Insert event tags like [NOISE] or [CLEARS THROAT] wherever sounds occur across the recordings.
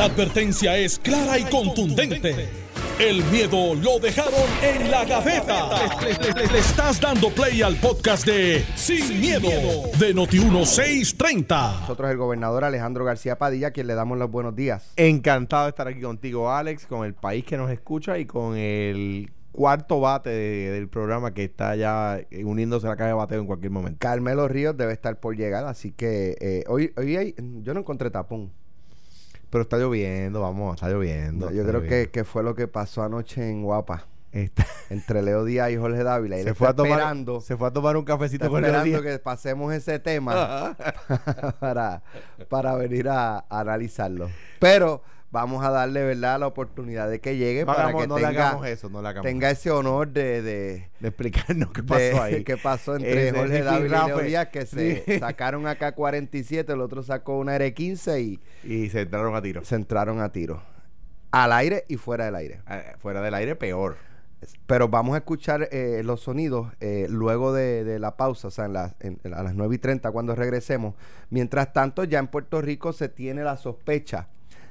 La advertencia es clara y contundente. El miedo lo dejaron en la gaveta. Le, le- le- le estás dando play al podcast de Sin, miedo, de Noti1630. Nosotros el gobernador Alejandro García Padilla, quien le damos los buenos días. Encantado de estar aquí contigo, Alex, con el país que nos escucha y con el cuarto bate de- del programa que está ya eh, uniéndose a la caja de bateo en cualquier momento. Carmelo Ríos debe estar por llegar, así que eh, hoy, hoy hay- yo no encontré tapón. Pero está lloviendo, vamos, está lloviendo. yo está creo que, lloviendo. que fue lo que pasó anoche en Guapa, Está- [LAUGHS] entre Leo Díaz y Jorge Dávila. Y se, fue a tomar, esperando, se fue a tomar un cafecito con Leo esperando Díaz. que pasemos ese tema [LAUGHS] para, para venir a, a analizarlo. Pero vamos a darle, ¿verdad?, la oportunidad de que llegue No, para hagamos- que no le tenga, hagamos eso, no le hagamos tenga ese honor de- de, de explicarnos qué de- pasó [LAUGHS] ahí. qué pasó entre Jorge Dávila y Leo rifirrafe. Díaz que se Sí. [LAUGHS] sacaron acá 47, el otro sacó una R15 y Y se entraron a tiro. se entraron a tiro. Al aire y fuera del aire. Eh, Fuera del aire, peor. Pero vamos a escuchar eh, los sonidos eh, luego de, de la pausa, o sea, en las- en- a las 9 y 30 cuando regresemos. Mientras tanto, ya en Puerto Rico se tiene la sospecha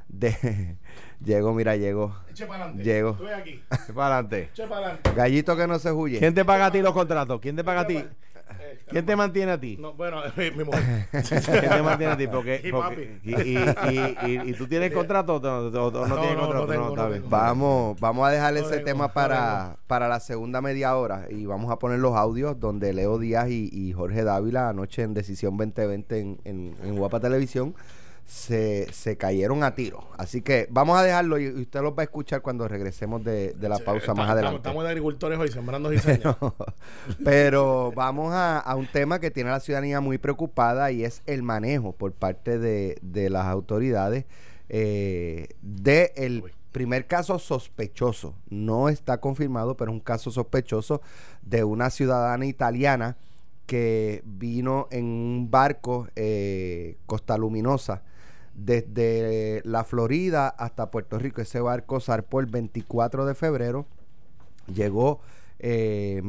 de... [LAUGHS] llegó, mira, llegó. Eche para adelante. Llego. Estoy aquí. ¿Qué para adelante? Eche para adelante. Gallito que no se huye. ¿Quién te paga a ti los contratos? ¿Quién te paga a ti? Eh, ¿Quién te mantiene a ti? No, bueno, [LAUGHS] mi, mi mujer. [LAUGHS] ¿Quién te mantiene a ti? Porque, Y porque- y, y, y, y- y tú tienes contrato o no, o- o no No, tienes no, contrato? tengo, está bien. Vamos, vamos a dejar No ese tengo, tema no para, para la segunda media hora y vamos a poner los audios donde Leo Díaz y, y Jorge Dávila anoche en Decisión 2020 en, en, en Guapa Televisión se, se cayeron a tiro. Así que vamos a dejarlo y, usted los va a escuchar cuando regresemos de, de la pausa más adelante. Estamos de agricultores hoy sembrando [LAUGHS] diseños. Pero vamos a, a un tema que tiene a la ciudadanía muy preocupada y es el manejo por parte de, de las autoridades eh, de el primer caso sospechoso. No está confirmado, pero es un caso sospechoso de una ciudadana italiana que vino en un barco eh, Costa Luminosa desde la Florida hasta Puerto Rico. Ese barco zarpó el 24 de febrero llegó eh,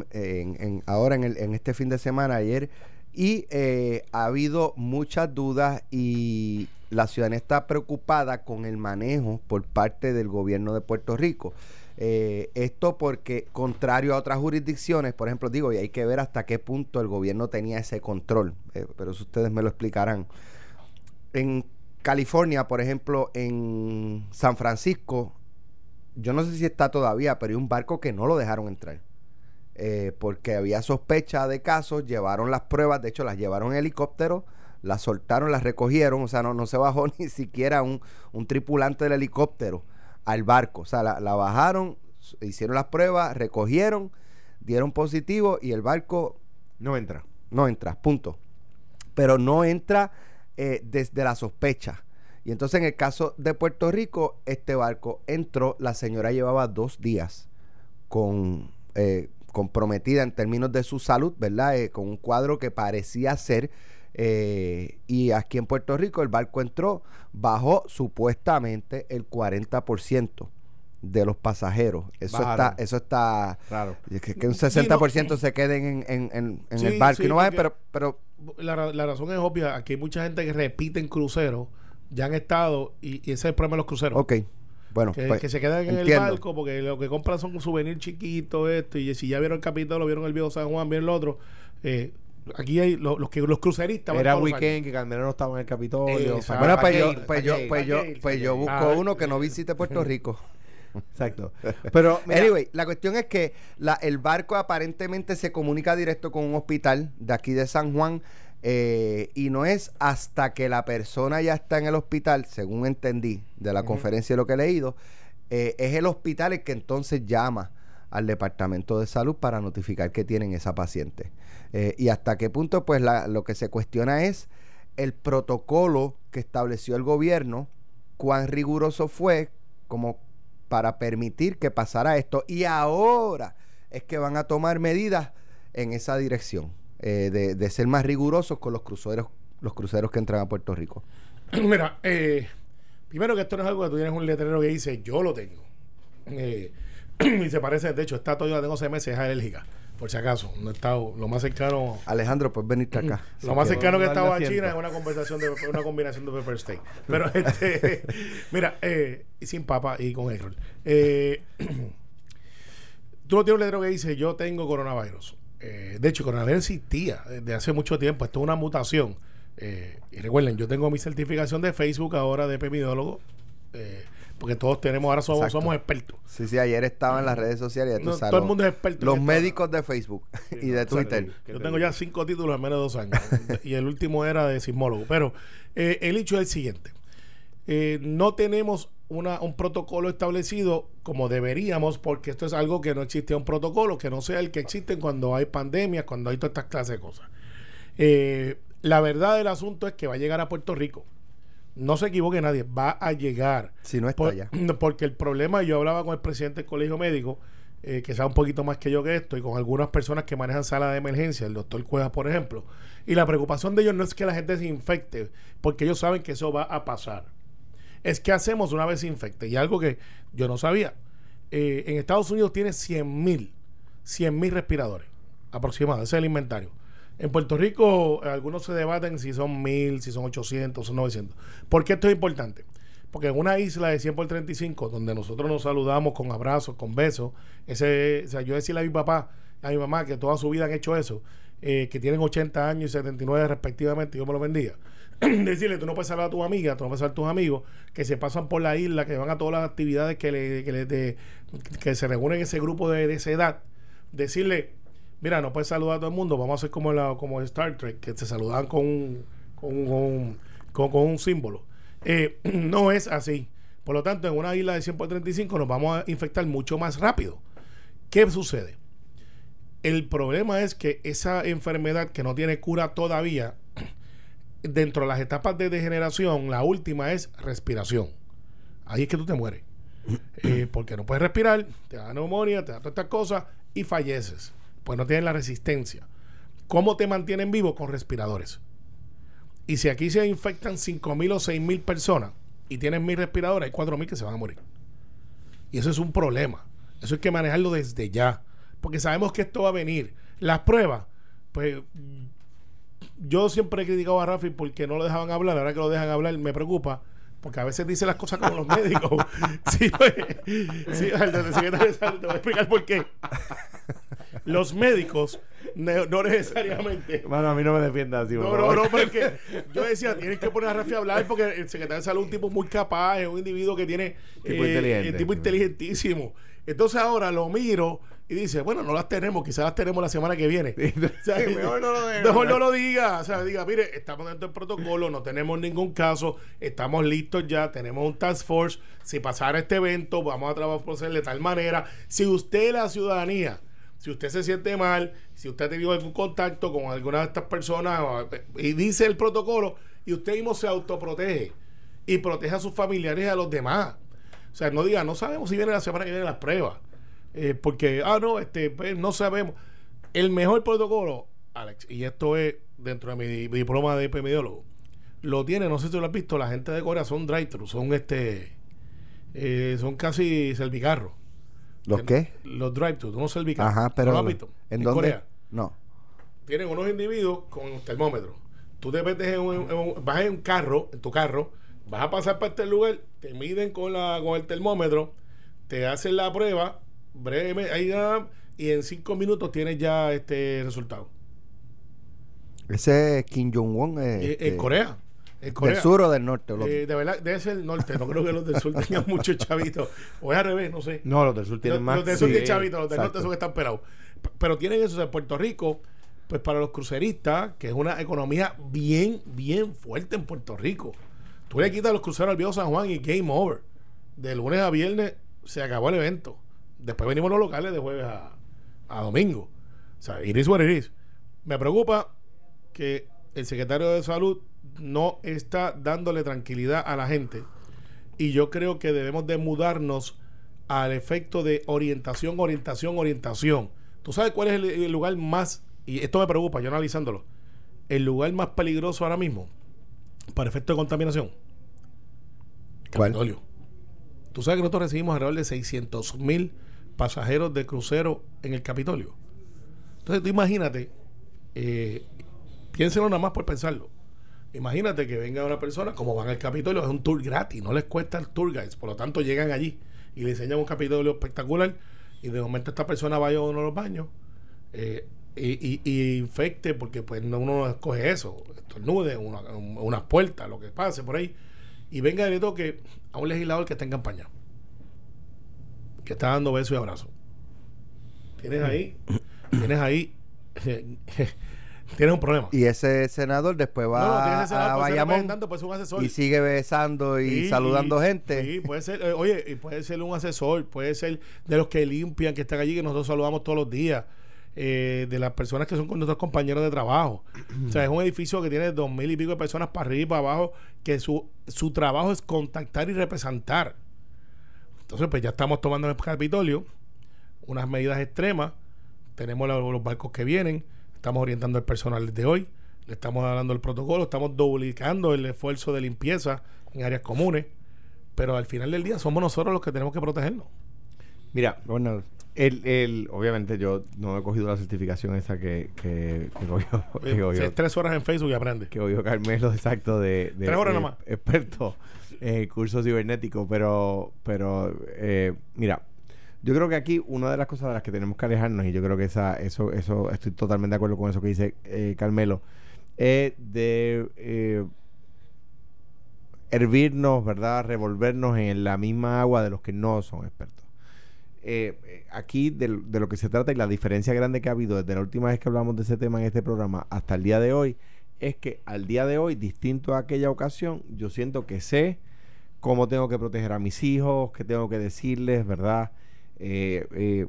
ahora en, el- en este fin de semana, ayer, y eh, ha habido muchas dudas y la ciudadanía está preocupada con el manejo por parte del gobierno de Puerto Rico. Eh, esto porque, contrario a otras jurisdicciones, por ejemplo, digo, y hay que ver hasta qué punto el gobierno tenía ese control, eh, pero eso ustedes me lo explicarán. En California, por ejemplo, en San Francisco, yo no sé si está todavía, pero hay un barco que no lo dejaron entrar. Eh, porque había sospecha de casos, llevaron las pruebas, de hecho las llevaron en helicóptero, las soltaron, las recogieron, o sea, no, no se bajó [LAUGHS] ni siquiera un, un tripulante del helicóptero al barco, o sea, la, la bajaron, hicieron las pruebas, recogieron, dieron positivo y el barco No entra. no entra, punto. Pero no entra eh, desde la sospecha. Y entonces en el caso de Puerto Rico, este barco entró, la señora llevaba dos días con eh, comprometida en términos de su salud, ¿verdad? Eh, con un cuadro que parecía ser. eh, y aquí en Puerto Rico el barco entró, bajó supuestamente el 40% de los pasajeros. Eso Bajaron. está, eso está Claro. es que, que un Sí, 60% se queden en, en, en- en Sí, el barco sí, y no vayan, porque- pero, pero La, ra- la razón es obvia. Aquí hay mucha gente que repite en cruceros, ya han estado, y, y ese es el problema de los cruceros. ok. Bueno, Que, pues, que se quedan en entiendo. el barco porque lo que compran son un souvenir chiquito, esto, y si ya vieron el Capitolio, vieron el viejo San Juan, vieron el otro. eh, aquí hay lo- los que los cruceristas. van Era los weekend que Carmelo no estaba en el Capitolio. Bueno, pues yo, pues yo, pues yo, pues yo busco Gale. uno que no visite Puerto Rico. Exacto. Pero, [LAUGHS] mira, Anyway, la cuestión es que la- el barco aparentemente se comunica directo con un hospital de aquí de San Juan eh, y no es hasta que la persona ya está en el hospital, según entendí de la conferencia y lo que he leído, eh, es el hospital el que entonces llama al departamento de salud para notificar que tienen esa paciente. Eh, y hasta qué punto, pues la- lo que se cuestiona es el protocolo que estableció el gobierno, cuán riguroso fue como para permitir que pasara esto. Y ahora es que van a tomar medidas en esa dirección, eh, de, de ser más rigurosos con los cruceros, los cruceros que entran a Puerto Rico. [CLEARS THROAT] Mira, eh, primero que esto no es algo que tú tienes un letrero que dice yo lo tengo. Eh, [CLEARS THROAT] y se parece, de hecho, esta Toyota tengo seis meses, es alérgica. Por si acaso. No he estado, lo más cercano. Alejandro, pues venirte acá. Lo más cercano que a estaba a China es una conversación de una combinación de pepper steak. Pero [LAUGHS] este, mira, eh, y sin papa y con roll. Eh, [CLEARS THROAT] tú no tienes un letrero que dice yo tengo coronavirus. Eh, de hecho, coronavirus existía desde hace mucho tiempo. Esto es una mutación. Eh, y recuerden, yo tengo mi certificación de Facebook ahora de epidemiólogo. eh, porque todos tenemos, ahora somos, Exacto. somos expertos. Sí, sí, ayer estaba en las redes sociales. ya tú No, sabes, todo el mundo es experto Los médicos de Facebook [LAUGHS] y de Twitter. ¿Qué Yo te tengo ya cinco títulos en menos de dos años. [LAUGHS] y el último era de sismólogo. Pero eh, el hecho es el siguiente. Eh, no tenemos una, un protocolo establecido como deberíamos, porque esto es algo que no existe un protocolo, que no sea el que existe cuando hay pandemias, cuando hay todas estas clases de cosas. Eh, la verdad del asunto es que va a llegar a Puerto Rico. No se equivoque nadie, va a llegar. Si no está Por- ya. [CLEARS THROAT] Porque el problema, yo hablaba con el presidente del colegio médico, eh, que sabe un poquito más que yo que esto, y con algunas personas que manejan sala de emergencia, el doctor Cuevas, por ejemplo. Y la preocupación de ellos no es que la gente se infecte, porque ellos saben que eso va a pasar. Es que hacemos una vez se infecte. Y algo que yo no sabía. Eh, en Estados Unidos tiene 100 mil, 100 mil respiradores aproximadamente. Ese es el inventario. En Puerto Rico, algunos se debaten si son mil, si son 800, son 900. ¿Por qué esto es importante? Porque en una isla de 100 por 35, donde nosotros nos saludamos con abrazos, con besos, ese, o sea, yo decirle a mi papá, a mi mamá, que toda su vida han hecho eso, eh, que tienen 80 años y 79 respectivamente, Dios me lo bendiga. [CLEARS THROAT] Decirle, tú no puedes saludar a tus amigas, tú no puedes saludar a tus amigos que se pasan por la isla, que van a todas las actividades que, le, que, le- que se reúnen en ese grupo de, de esa edad. Decirle, mira, no puedes saludar a todo el mundo, vamos a hacer como, la, como Star Trek, que se con, un- con un- con- con un símbolo. Eh, [CLEARS THROAT] no es así. Por lo tanto, en una isla de 100 por 35 nos vamos a infectar mucho más rápido. ¿Qué sucede? El problema es que esa enfermedad que no tiene cura todavía, [CLEARS THROAT] dentro de las etapas de degeneración, la última es respiración. Ahí es que tú te mueres. [CLEARS THROAT] Eh, porque no puedes respirar, te da neumonía, te da todas estas cosas y falleces. Pues no tienes la resistencia. ¿Cómo te mantienen vivo? Con respiradores. Y si aquí se infectan 5.000 o 6.000 personas y tienen 1.000 respiradores, hay 4.000 que se van a morir. Y eso es un problema. Eso hay que manejarlo desde ya. Porque sabemos que esto va a venir. Las pruebas, pues yo siempre he criticado a Rafi porque no lo dejaban hablar. Ahora que lo dejan hablar, me preocupa. Porque a veces dice las cosas como los médicos. [LAUGHS] sí, pues, sí, del secretario de salud, te voy a explicar por qué. Los médicos no necesariamente Mano, a mí no me defiendas así, no, no, no, porque yo decía, tienes que poner a Rafi a hablar porque el secretario de salud es un tipo muy capaz, es un individuo que tiene Tipo inteligente. es tipo inteligentísimo. Entonces ahora lo miro y dice, bueno, no las tenemos, quizás las tenemos la semana que viene. [LAUGHS] O sea, Mejor no lo diga. Mejor no lo diga. O sea, diga, mire, estamos dentro del protocolo, no tenemos ningún caso, estamos listos ya, tenemos un task force. Si pasara este evento, vamos a trabajar de tal manera. Si usted, la ciudadanía, si usted se siente mal, si usted ha tenido algún contacto con alguna de estas personas o- y dice el protocolo y usted mismo se autoprotege y protege a sus familiares y a los demás. O sea, no diga, no sabemos si viene la semana que viene las pruebas. Eh, porque, ah, no, este, pues, no sabemos. El mejor protocolo, Alex, y esto es dentro de mi, di- diploma de epidemiólogo, lo tiene, no sé si lo has visto, la gente de Corea son drive-thru, son este, eh, son casi servicarros. ¿Los qué? Los drive-thru, unos servicarros. Ajá, pero. ¿No lo has visto? ¿En, dónde? Corea No. tienen unos individuos con termómetro. Tú te metes en un, en un- vas en un carro, en tu carro, vas a pasar para este lugar, te miden con la con el termómetro, te hacen la prueba, breve, ahí ya, y en cinco minutos tienes ya este resultado. Ese es Kim Jong-un. eh, Eh, este, en Corea. En Corea. ¿Del sur o del norte? Los- Eh, de verdad, debe ser el norte. No creo que los del sur [LAUGHS] tengan muchos chavitos. O es al revés, no sé. No, los del sur Los, tienen más. los del sur sí. tienen chavitos, los del exacto. norte son que están pelados. Pero tienen eso. O sea, Puerto Rico, pues para los cruceristas, que es una economía bien, bien fuerte en Puerto Rico. Tú le quitas los cruceros al viejo San Juan y game over. De lunes a viernes se acabó el evento. Después venimos los locales de jueves a, a domingo. O sea, it is what it is. Me preocupa que el secretario de salud no está dándole tranquilidad a la gente y yo creo que debemos de mudarnos al efecto de orientación, orientación, orientación. ¿Tú sabes cuál es el, el lugar más, y esto me preocupa, yo analizándolo, el lugar más peligroso ahora mismo para efecto de contaminación? ¿Cuál? Capitolio. Tú sabes que nosotros recibimos alrededor de 600 mil pasajeros de crucero en el Capitolio. Entonces tú imagínate, eh, piénselo nada más por pensarlo. Imagínate que venga una persona, como van al Capitolio, es un tour gratis, no les cuesta el tour guides, por lo tanto llegan allí y le enseñan un Capitolio espectacular y de momento esta persona vaya a uno de los baños eh, y, infecte, porque pues uno no escoge eso, estornude, una, unas puertas, lo que pase por ahí, y venga y le toque a un legislador que está en campaña, que está dando besos y abrazos. Tienes ahí, tienes ahí [LAUGHS] tienes un problema. Y ese senador después va a Bayamón y sigue besando y saludando gente. Sí, puede ser, eh, oye, y puede ser un asesor, puede ser de los que limpian, que están allí, que nosotros saludamos todos los días. Eh, de las personas que son con nuestros compañeros de trabajo. o sea, es un edificio que tiene dos mil y pico de personas para arriba y para abajo, que su, su trabajo es contactar y representar. Entonces, pues ya estamos tomando en el Capitolio unas medidas extremas. Tenemos los barcos que vienen estamos orientando al personal de hoy, le estamos dando el protocolo, estamos duplicando el esfuerzo de limpieza en áreas comunes, pero al final del día somos nosotros los que tenemos que protegernos. Mira, bueno, el, el, obviamente yo no he cogido la certificación esa que, que, que cogió. tres horas en Facebook y aprende. Que cogió Carmelo, [LAUGHS] exacto, de, tres horas nomás. experto en curso cibernético, pero, pero eh, mira, yo creo que aquí una de las cosas de las que tenemos que alejarnos, y yo creo que esa, eso, eso estoy totalmente de acuerdo con eso que dice eh, Carmelo, es de eh, hervirnos, ¿verdad? Revolvernos en la misma agua de los que no son expertos. Eh, aquí de, de, lo que se trata y la diferencia grande que ha habido desde la última vez que hablamos de ese tema en este programa hasta el día de hoy es que al día de hoy, distinto a aquella ocasión, yo siento que sé cómo tengo que proteger a mis hijos, qué tengo que decirles, ¿verdad? eh, eh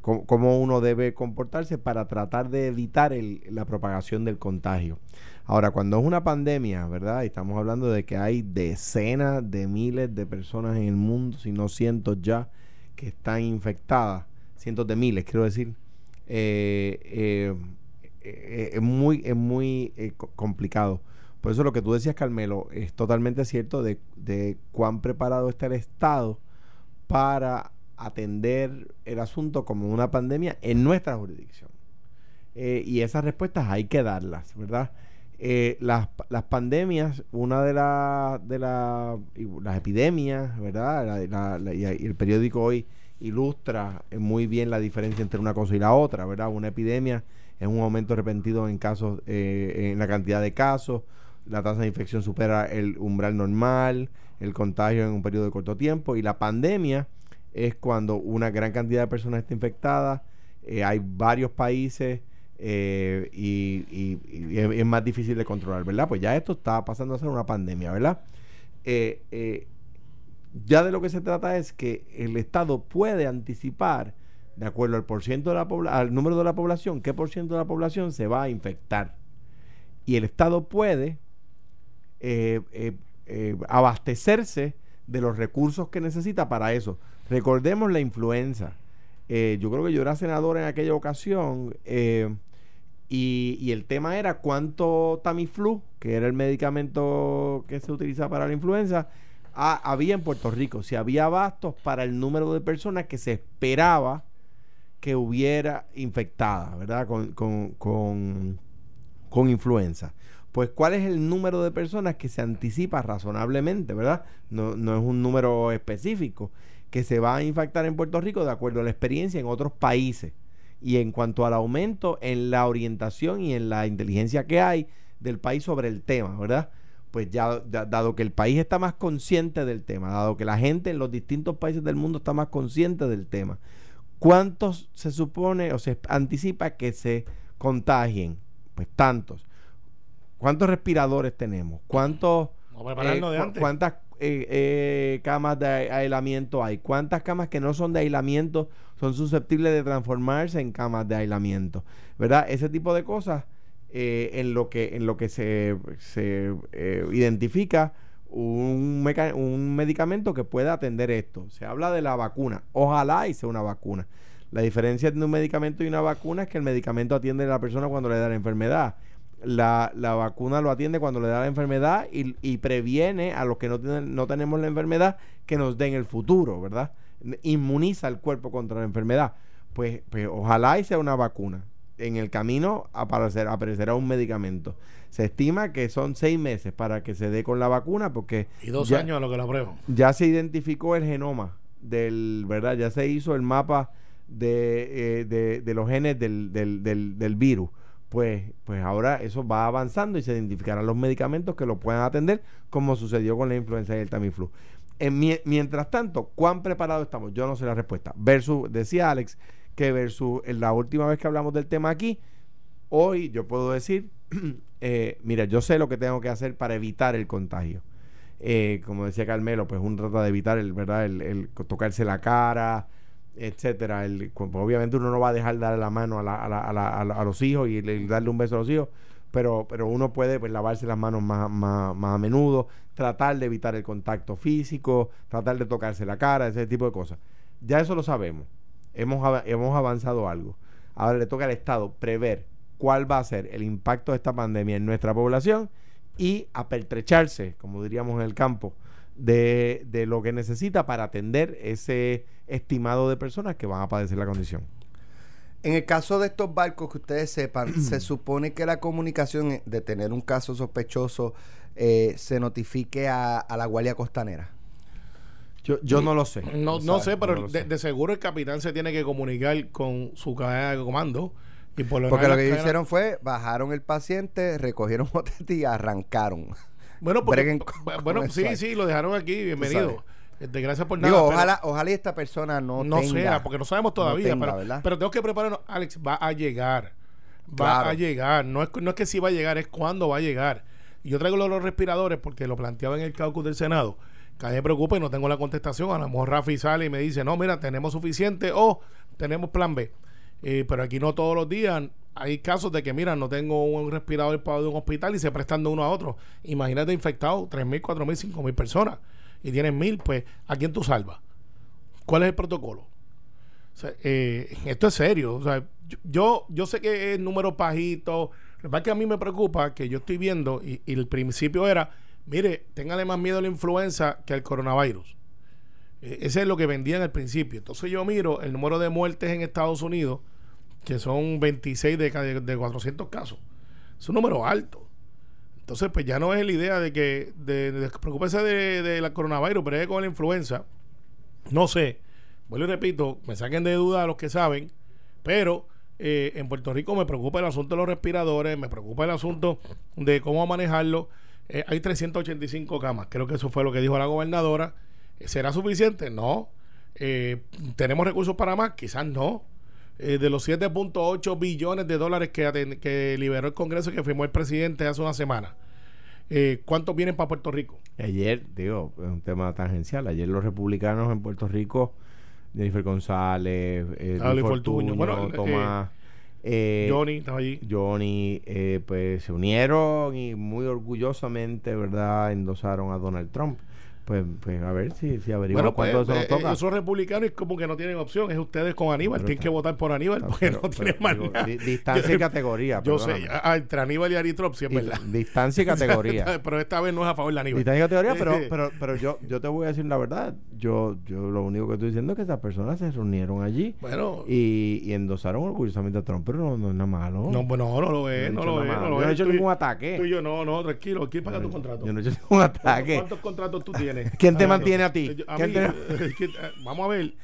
cómo, uno debe comportarse para tratar de evitar la propagación del contagio. Ahora, cuando es una pandemia, ¿verdad? Y estamos hablando de que hay decenas de miles de personas en el mundo, si no cientos ya, que están infectadas, cientos de miles, quiero decir. Eh, es muy, es muy complicado. Por eso lo que tú decías, Carmelo, es totalmente cierto de, cuán preparado está el Estado para atender el asunto como una pandemia en nuestra jurisdicción. Eh, y esas respuestas hay que darlas, ¿verdad? Eh, las, pandemias, una de, las de las epidemias, ¿verdad? y el periódico hoy ilustra muy bien la diferencia entre una cosa y la otra, ¿verdad? Una epidemia es un aumento repentino en casos, eh, en la cantidad de casos, la tasa de infección supera el umbral normal, el contagio en un periodo de corto tiempo, y la pandemia es cuando una gran cantidad de personas está infectada, eh, hay varios países eh, y, es, más difícil de controlar, ¿verdad? Pues ya esto está pasando a ser una pandemia, ¿verdad? Eh, ya de lo que se trata es que el Estado puede anticipar, de acuerdo al, de la al número de la población, qué por ciento de la población se va a infectar. Y el Estado puede abastecerse de los recursos que necesita para eso. Recordemos la influenza. Eh, yo creo que yo era senador en aquella ocasión eh, y, el tema era cuánto Tamiflu, que era el medicamento que se utiliza para la influenza, había en Puerto Rico. Si había abastos para el número de personas que se esperaba que hubiera infectada, ¿verdad? Con, con, con, con influenza pues cuál es el número de personas que se anticipa razonablemente, ¿verdad? No, no, es un número específico que se va a infectar en Puerto Rico de acuerdo a la experiencia en otros países. Y en cuanto al aumento en la orientación y en la inteligencia que hay del país sobre el tema, ¿verdad? Pues ya, dado que el país está más consciente del tema, dado que la gente en los distintos países del mundo está más consciente del tema, ¿cuántos se supone o se anticipa que se contagien? Pues tantos. ¿Cuántos respiradores tenemos? ¿Cuántos, eh, ¿Cuántas eh, eh, camas de aislamiento hay? ¿Cuántas camas que no son de aislamiento son susceptibles de transformarse en camas de aislamiento? ¿Verdad? Ese tipo de cosas en lo que, en lo que se, se identifica un, un medicamento que pueda atender esto. Se habla de la vacuna. Ojalá hice una vacuna. La diferencia entre un medicamento y una vacuna es que el medicamento atiende a la persona cuando le da la enfermedad la, la, vacuna lo atiende cuando le da la enfermedad y, y previene a los que no, tienen, no tenemos la enfermedad que nos den el futuro, ¿verdad? Inmuniza el cuerpo contra la enfermedad. Pues, pues ojalá y sea una vacuna. en el camino aparecer, aparecerá un medicamento. Se estima que son seis meses para que se dé con la vacuna porque... Y dos ya- años a lo que la prueban. ya se identificó el genoma del, ¿verdad? Ya se hizo el mapa de, eh, de, de los genes del, del, del, del virus. Pues, pues ahora eso va avanzando y se identificarán los medicamentos que lo puedan atender, como sucedió con la influenza y el Tamiflu. Mie- mientras tanto, ¿cuán preparados estamos? Yo no sé la respuesta. Versus, decía Alex, que versus la última vez que hablamos del tema aquí, hoy yo puedo decir, [CLEARS THROAT] eh, mira, yo sé lo que tengo que hacer para evitar el contagio. Eh, como decía Carmelo, pues uno trata de evitar el, ¿verdad? El tocarse la cara, etcétera. El, cu- pues, obviamente uno no va a dejar darle la mano a, la- a, la- a la- a los hijos y, le- darle un beso a los hijos, pero, pero uno puede pues, lavarse las manos más, más, más a menudo, tratar de evitar el contacto físico, tratar de tocarse la cara, ese tipo de cosas. Ya eso lo sabemos. Hemos, hemos avanzado algo. Ahora le toca al Estado prever cuál va a ser el impacto de esta pandemia en nuestra población y apertrecharse, como diríamos en el campo, de, de lo que necesita para atender ese estimado de personas que van a padecer la condición. En el caso de estos barcos, que ustedes sepan, [CLEARS THROAT] se supone que la comunicación de tener un caso sospechoso eh, se notifique a, a la Guardia Costanera. Yo, yo no lo sé. No, no sé, pero no de, sé. de seguro el capitán se tiene que comunicar con su cadena de comando. Y por lo Porque lo que cadenas- hicieron fue bajaron el paciente, recogieron [LAUGHS] botete y arrancaron. Bueno, porque- bueno sí, sí, lo dejaron aquí, bienvenido. Este, gracias por nada. Digo, pero ojalá, ojalá y esta persona no, no tenga- sea, porque no sabemos todavía. tenga, pero, ¿verdad? pero tengo que prepararnos. Alex, va a llegar. Va Claro. a llegar. No es, no es que sí va a llegar, es cuándo va a llegar. Y yo traigo los respiradores porque lo planteaba en el caucus del Senado. Que me preocupa y no tengo la contestación. A lo mejor Rafi sale y me dice, no, mira, tenemos suficiente o tenemos plan B. Eh, pero aquí no todos los días hay casos de que, mira, no tengo un respirador para de un hospital y se prestan de uno a otro. Imagínate infectados 3.000, 4.000, 5.000 personas y tienes 1.000, pues, ¿a quién tú salvas? ¿Cuál es el protocolo? Eh, esto es serio. O sea, yo- yo, sé que es número pajito. Lo que que a mí me preocupa que yo estoy viendo y, el principio era, mire, téngale más miedo a la influenza que al coronavirus. Eh, ese es lo que vendían al principio. Entonces yo miro el número de muertes en Estados Unidos, que son 26 de, de 400 casos. Es un número alto. Entonces, pues ya no es la idea de que, de, de, preocúpese de, de la coronavirus, pero con la influenza. No sé, vuelvo y repito, me saquen de duda a los que saben, pero eh, en Puerto Rico me preocupa el asunto de los respiradores, me preocupa el asunto de cómo manejarlo. Eh, hay 385 camas, creo que eso fue lo que dijo la gobernadora. ¿Será suficiente? No. Eh, ¿Tenemos recursos para más? Quizás no. Eh, de los 7.8 billones de dólares que, liberó el Congreso y que firmó el presidente hace una semana, eh, ¿cuántos vienen para Puerto Rico? Ayer, digo, es un tema tangencial. Ayer los republicanos en Puerto Rico, Jennifer González, eh, Luis Bueno, eh, Tomás, eh, Johnny estaba allí. Johnny, eh, pues se unieron y muy orgullosamente, ¿verdad?, endosaron a Donald Trump. Pues, pues a ver si, si averiguamos Bueno, pues, cuánto eso eh, nos toca. eh, esos republicanos como que no tienen opción. Es ustedes con Aníbal. Pero Tienen está- que votar por Aníbal Está- porque pero- no tienen más digo, nada. di- distancia y categoría. Yo sé, ah, entre Aníbal y Ari Trump, sí es verdad. distancia y [LAUGHS] categoría. [LAUGHS] pero esta vez no es a favor de Aníbal. Distancia y categoría, pero, pero, pero yo, yo te voy a decir la verdad. Yo, yo lo único que estoy diciendo es que esas personas se reunieron allí Bueno, y, y endosaron orgullosamente a Trump, pero no, no es nada malo. no, pues no, no lo es, No no, lo es. No lo Yo no he hecho ningún ataque. Tú y yo, no, no, tranquilo. ¿Quién paga tu contrato? Yo no he hecho ningún ataque. ¿Cuántos contratos tú tienes? [LAUGHS] ¿Quién te mantiene a ti? yo- a ¿Quién mí, te- eh, que- eh, vamos a ver.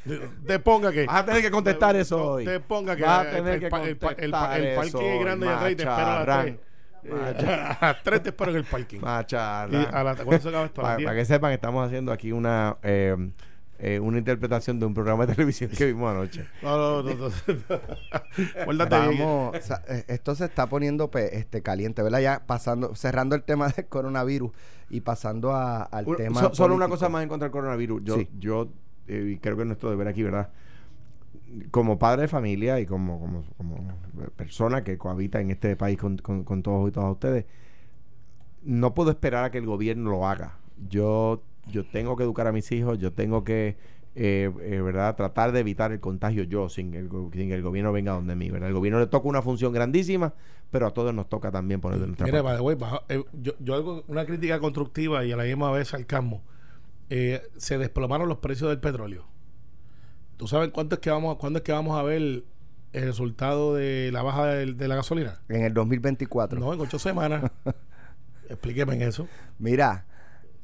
Te ponga que. Vas a tener que contestar eso No, hoy. Te ponga que. Vas a eh, tener el, que el, el, contestar el eso parque hoy, grande de atrás y te espero a las tres. Eh, a las tres te espero en el parking. Y Macharra. a la, ¿Cuándo se acaba esto? A las Para, que sepan, estamos haciendo aquí una eh, eh, una interpretación de un programa de televisión que vimos anoche. [LAUGHS] No, no, no. no, no. [LAUGHS] Vamos, o sea, eh, esto se está poniendo pe- este caliente, ¿verdad? Ya pasando, cerrando el tema del coronavirus y pasando a- al Un- tema. so- solo una cosa más en contra del coronavirus. Yo, Sí. yo eh, creo que es nuestro deber aquí, ¿verdad? Como padre de familia y como, como, como persona que cohabita en este país con, con- con todos y todas ustedes, no puedo esperar a que el gobierno lo haga. Yo, yo tengo que educar a mis hijos, yo tengo que, eh, eh, ¿verdad? Tratar de evitar el contagio yo sin, el, sin que el gobierno venga donde mí, ¿verdad? El gobierno le toca una función grandísima, pero a todos nos toca también poner de nuestra Mira, parte. baja- eh, yo, yo hago una crítica constructiva y a la misma vez sarcasmo. Eh, se desplomaron los precios del petróleo. ¿Tú sabes cuánto es que vamos, cuándo es que vamos a ver el resultado de la baja de, de la gasolina? En el 2024. No, en ocho semanas. [LAUGHS] Explíqueme en eso. Mira,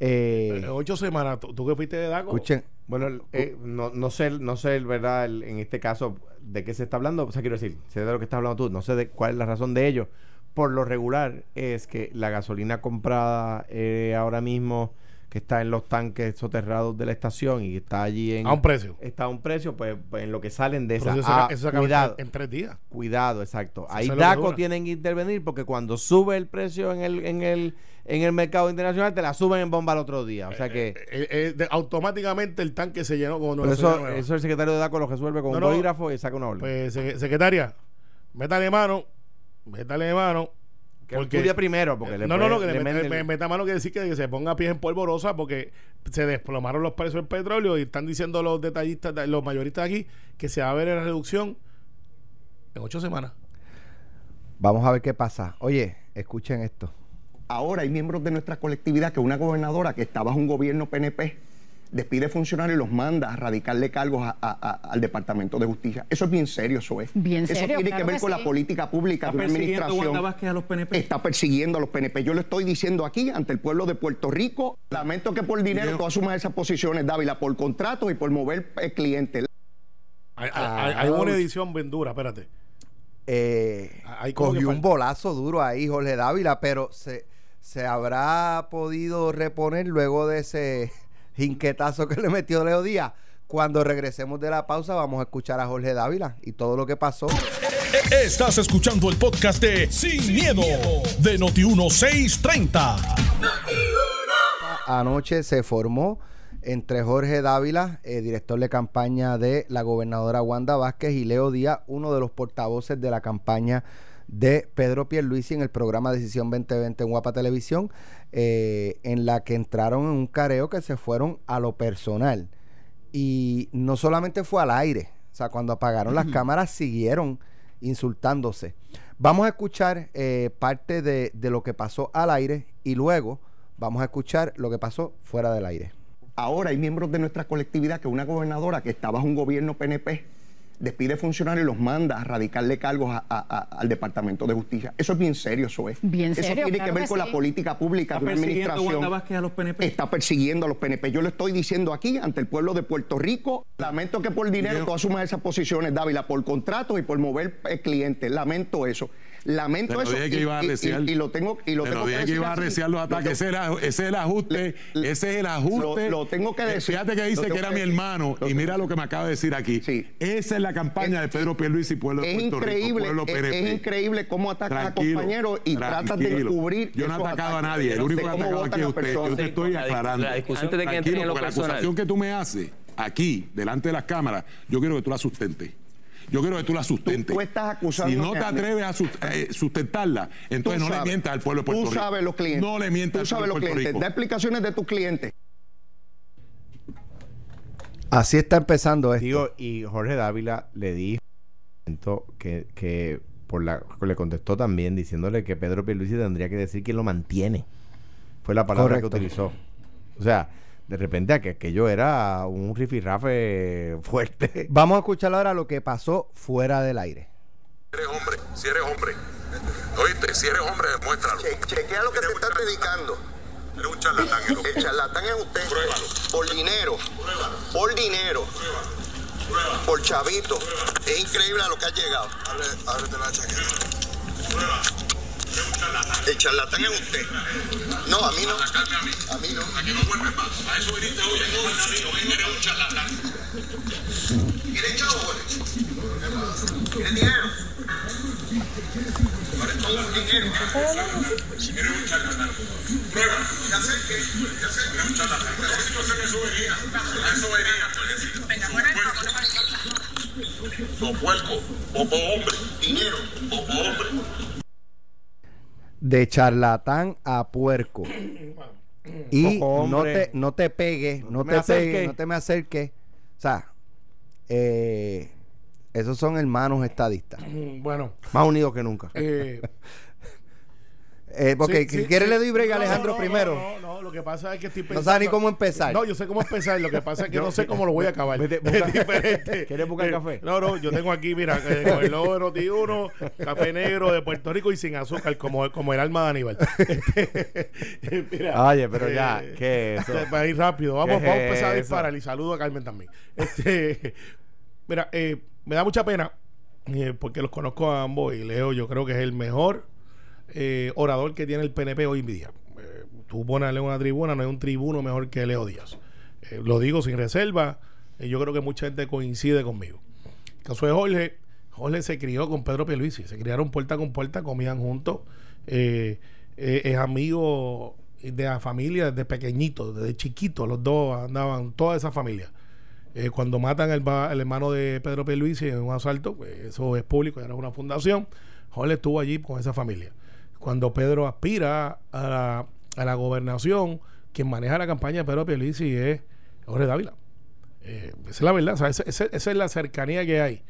eh, En ocho semanas, ¿tú, tú que fuiste de DACO? escuchen, Bueno, eh, no, no sé, no sé, ¿verdad? el- en este caso, de qué se está hablando. O sea, quiero decir, sé de lo que estás hablando tú. No sé de cuál es la razón de ello. Por lo regular, es que la gasolina comprada eh, ahora mismo, que está en los tanques soterrados de la estación y que está allí en. A un precio. Está a un precio, pues, pues, en lo que salen de esa. eso Ah, se en- cuidado. en tres días. Cuidado, exacto. Eso Ahí DACO tienen que intervenir porque cuando sube el precio en el, en el, en el mercado internacional, te la suben en bomba al otro día. O sea que Eh, eh, de- automáticamente el tanque se llenó con pero eso, eso el secretario de DACO lo resuelve con No, un no. bolígrafo y saca una orden. Pues, se- secretaria, métale mano, métale mano. que porque- estudie primero porque le no, no, no, puede- que le le meta, meta mano quiere decir que, que se ponga pies en polvorosa porque se desplomaron los precios del petróleo y están diciendo los detallistas, los mayoristas aquí, que se va a ver la reducción en ocho semanas. vamos a ver qué pasa. Oye, escuchen esto. Ahora hay miembros de nuestra colectividad que una gobernadora que está bajo un gobierno PNP despide funcionarios y los manda a radicarle cargos a- a- a- al Departamento de Justicia. Eso es bien serio, eso es. Bien Eso serio, tiene claro que ver que con sí. la política pública de una administración. A los PNP? Está persiguiendo a los PNP. Yo lo estoy diciendo aquí ante el pueblo de Puerto Rico. Lamento que por dinero tú asumas esas posiciones, Dávila, por contratos y por mover eh, clientes. Hay, hay- Ah, hay- hay una ouch. edición bien dura, espérate. Eh, Hay cogió un bolazo duro ahí Jorge Dávila, pero se, se habrá podido reponer luego de ese [LAUGHS] jinquetazo que le metió Leo Díaz. Cuando regresemos de la pausa vamos a escuchar a Jorge Dávila y todo lo que pasó. Estás escuchando el podcast de Sin, miedo, de Noti1630. Anoche se formó entre Jorge Dávila, eh, director de campaña de la gobernadora Wanda Vázquez, y Leo Díaz, uno de los portavoces de la campaña de Pedro Pierluisi en el programa Decisión 2020 en Guapa Televisión, eh, en la que entraron en un careo que se fueron a lo personal. Y no solamente fue al aire, o sea, cuando apagaron las cámaras siguieron insultándose. Vamos a escuchar eh, parte de, de lo que pasó al aire y luego vamos a escuchar lo que pasó fuera del aire. Ahora hay miembros de nuestra colectividad que una gobernadora que está bajo un gobierno PNP despide funcionarios y los manda a radicarle cargos a- a- a- al Departamento de Justicia. Eso es bien serio, eso es. Bien eso serio, tiene claro que ver que con sí. la política pública ¿Está de una administración. A los PNP? Está persiguiendo a los PNP. Yo lo estoy diciendo aquí ante el pueblo de Puerto Rico. Lamento que por dinero tú asumas esas posiciones, Dávila, por contratos y por mover eh, clientes. Lamento eso. Lamento Te lo eso. dije que y, iba a y- y- arreciar. y lo tengo, y lo Te tengo dije que decir iba a arreciar los Lo ataques. tengo- Ese, era- ese es el ajuste. Le- ese es el ajuste. Lo- lo tengo que Eh, decir. Fíjate que dice que era que mi hermano. Y mira lo que me acaba de decir aquí. Sí. Esa es la campaña de Pedro Pierluisi y pueblo de Es Puerto Rico. increíble, pueblo es, es increíble cómo atacas Tranquilo, a compañeros y tratas de cubrir. Yo no he atacado a ataques. nadie. El único que ha atacado aquí es a usted. Yo te estoy la aclarando. la discusión- Antes de que Tranquilo, entre en lo porque la acusación que tú me haces aquí, delante de las cámaras, yo quiero que tú la sustentes. Yo quiero que tú la sustentes. tú estás acusando Si no te a atreves a eh, sustentarla, entonces Tú no le sabes. mientas al pueblo de Puerto Tú Rico. sabes los clientes. No le mientas Tú al sabes pueblo los de Puerto clientes. Rico. Da explicaciones de tus clientes. Así está empezando esto. Digo, y Jorge Dávila le dijo que, que por la, le contestó también diciéndole que Pedro Pierluisi tendría que decir quién lo mantiene. Fue la palabra Correcto. que utilizó. O sea, de repente aqu- aquello era un rifirrafe fuerte. [LAUGHS] Vamos a escuchar ahora lo que pasó fuera del aire. eres hombre, si eres hombre. Oíste, si eres hombre, demuéstralo. chequea lo que te estás dedicando. Eres un charlatán, el charlatán es usted. Pruébalo. Por dinero. Pruébalo. Por dinero. Pruébalo. Por chavito. Es increíble a lo que has llegado. Ábrete la chaqueta. Pruébalo. Eres un charlatán. El charlatán es usted. No, a mí no. A mí. A mí no. A que no vuelves más. A eso viniste hoy. No mí, no vengas. Eres un charlatán. ¿Quieres chavo, güey? ¿Quieres dinero? Todo dinero. De charlatán a puerco. Y no te, no te pegues, No no, te pegues, no te me acerques. O sea, eh, esos son hermanos estadistas. [CLEARS THROAT] Bueno, Más unidos que nunca. eh, [LAUGHS] Eh, porque sí, sí, quiere sí. le doy break a No, Alejandro no, no, primero. no, no, lo que pasa es que estoy No pensando. sabe ni cómo empezar. No, yo sé cómo empezar. Lo que pasa es que no sé cómo lo voy a acabar. Vete, [LAUGHS] es busca- diferente. ¿Quieres buscar Eh, café? No, no, yo tengo aquí, mira, con el logo de Noti1, café negro de Puerto Rico y sin azúcar, como, como el alma de Aníbal. [LAUGHS] Este, mira, Oye, pero ya, ¿qué es eso? Para ir rápido, vamos, ¿Qué vamos a empezar a disparar y saludo a Carmen también. Este, mira, eh, me da mucha pena eh, porque los conozco a ambos y Leo, yo creo que es el mejor eh, orador que tiene el PNP hoy en día. Eh, tú pones en una tribuna, no hay un tribuno mejor que Leo Díaz. Eh, lo digo sin reserva, yo creo que mucha gente coincide conmigo. El caso de Jorge, Jorge se crió con Pedro Pierluisi, se criaron puerta con puerta, comían juntos, es amigo de la familia desde pequeñito, desde chiquito, los dos andaban, toda esa familia. Eh, cuando matan al, al hermano de Pedro Pierluisi en un asalto, pues, eso es público, era una fundación, Jorge estuvo allí con esa familia. Cuando Pedro aspira a la, a la gobernación, quien maneja la campaña de Pedro Pierluisi es Jorge Dávila. Eh, esa es la verdad, esa, es la cercanía que hay.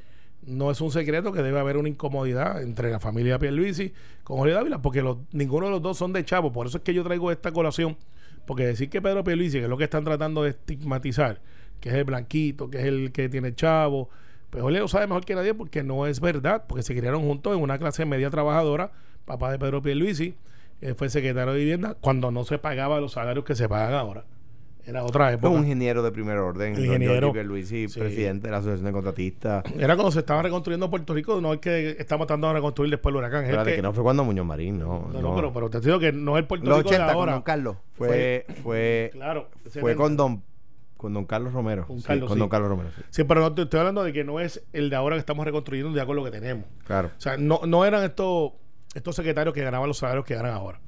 No es un secreto que debe haber una incomodidad entre la familia Pierluisi con Jorge Dávila, porque ninguno de los dos son de chavo. Por eso es que yo traigo esta colación, porque decir que Pedro Pierluisi, que es lo que están tratando de estigmatizar, que es el blanquito, que es el que tiene chavo, pues Jorge lo sabe mejor que nadie porque no es verdad, porque se criaron juntos en una clase media trabajadora. Papá de Pedro Pierluisi eh, fue secretario de vivienda cuando no se pagaba los salarios que se pagan ahora. Era otra época. un ingeniero de primer orden. Ingeniero. Jorge Luisi, Sí. presidente de la Asociación de Contratistas. Era cuando se estaba reconstruyendo Puerto Rico, no es que estamos tratando de reconstruir después el huracán. Es Espérate, que, que no fue cuando Muñoz Marín, no. no, no, pero, pero te digo que no es el Puerto Los Rico de 80 con ahora. Don Carlos. Fue, fue, Claro, fue 70. con don, con don Carlos Romero. Con Sí, Carlos, con sí. don Carlos Romero. sí. Sí, pero no te estoy hablando de que no es el de ahora que estamos reconstruyendo ya con lo que tenemos. Claro. O sea, no, no eran estos, estos secretarios que ganaban los salarios que ganan ahora.